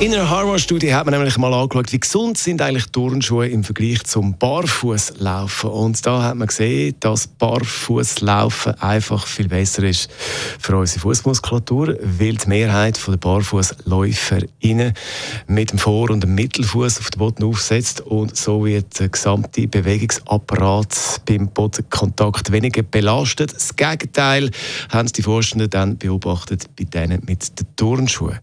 in einer Harvard-Studie hat man nämlich mal angeschaut, wie gesund sind eigentlich Turnschuhe im Vergleich zum Barfußlaufen. Und da hat man gesehen, dass Barfußlaufen einfach viel besser ist für unsere Fußmuskulatur, weil die Mehrheit der BarfußläuferInnen mit dem Vor- und dem Mittelfuß auf den Boden aufsetzt und so wird der gesamte Bewegungsapparat beim Bodenkontakt weniger belastet. Das Gegenteil haben die Forschenden dann beobachtet bei denen mit den Turnschuhen.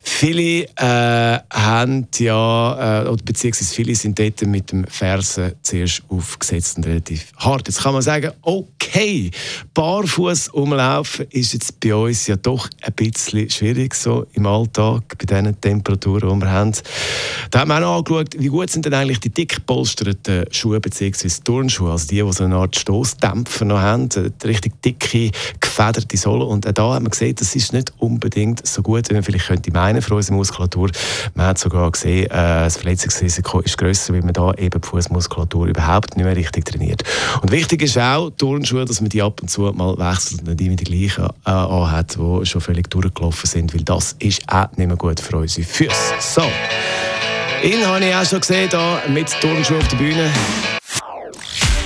Viele äh, haben ja, äh, beziehungsweise viele sind dort mit dem Fersen zuerst aufgesetzt und relativ hart. Jetzt kann man sagen, okay, barfuß umlaufen ist jetzt bei uns ja doch ein bisschen schwierig so im Alltag, bei diesen Temperaturen, die wir haben. Da haben wir auch noch angeschaut, wie gut sind denn eigentlich die dickpolsterten Schuhe beziehungsweise Turnschuhe, also die, die so eine Art Stoßdämpfer noch haben, die richtig dicke, gefederte Sohle. Und auch da haben wir gesehen, das ist nicht unbedingt so gut, wie man vielleicht könnte meinen für unsere. Muskulatur. Man hat sogar gesehen, äh, das Verletzungsrisiko ist grösser, weil man da eben die Fußmuskulatur überhaupt nicht mehr richtig trainiert. Und wichtig ist auch, Turnschuhe, dass man die ab und zu mal wechselt und nicht immer die gleichen äh, anhat, die schon völlig durchgelaufen sind, weil das ist auch nicht mehr gut für unsere Füße. So. Ihn habe ich auch schon gesehen, hier mit Turnschuhen auf der Bühne.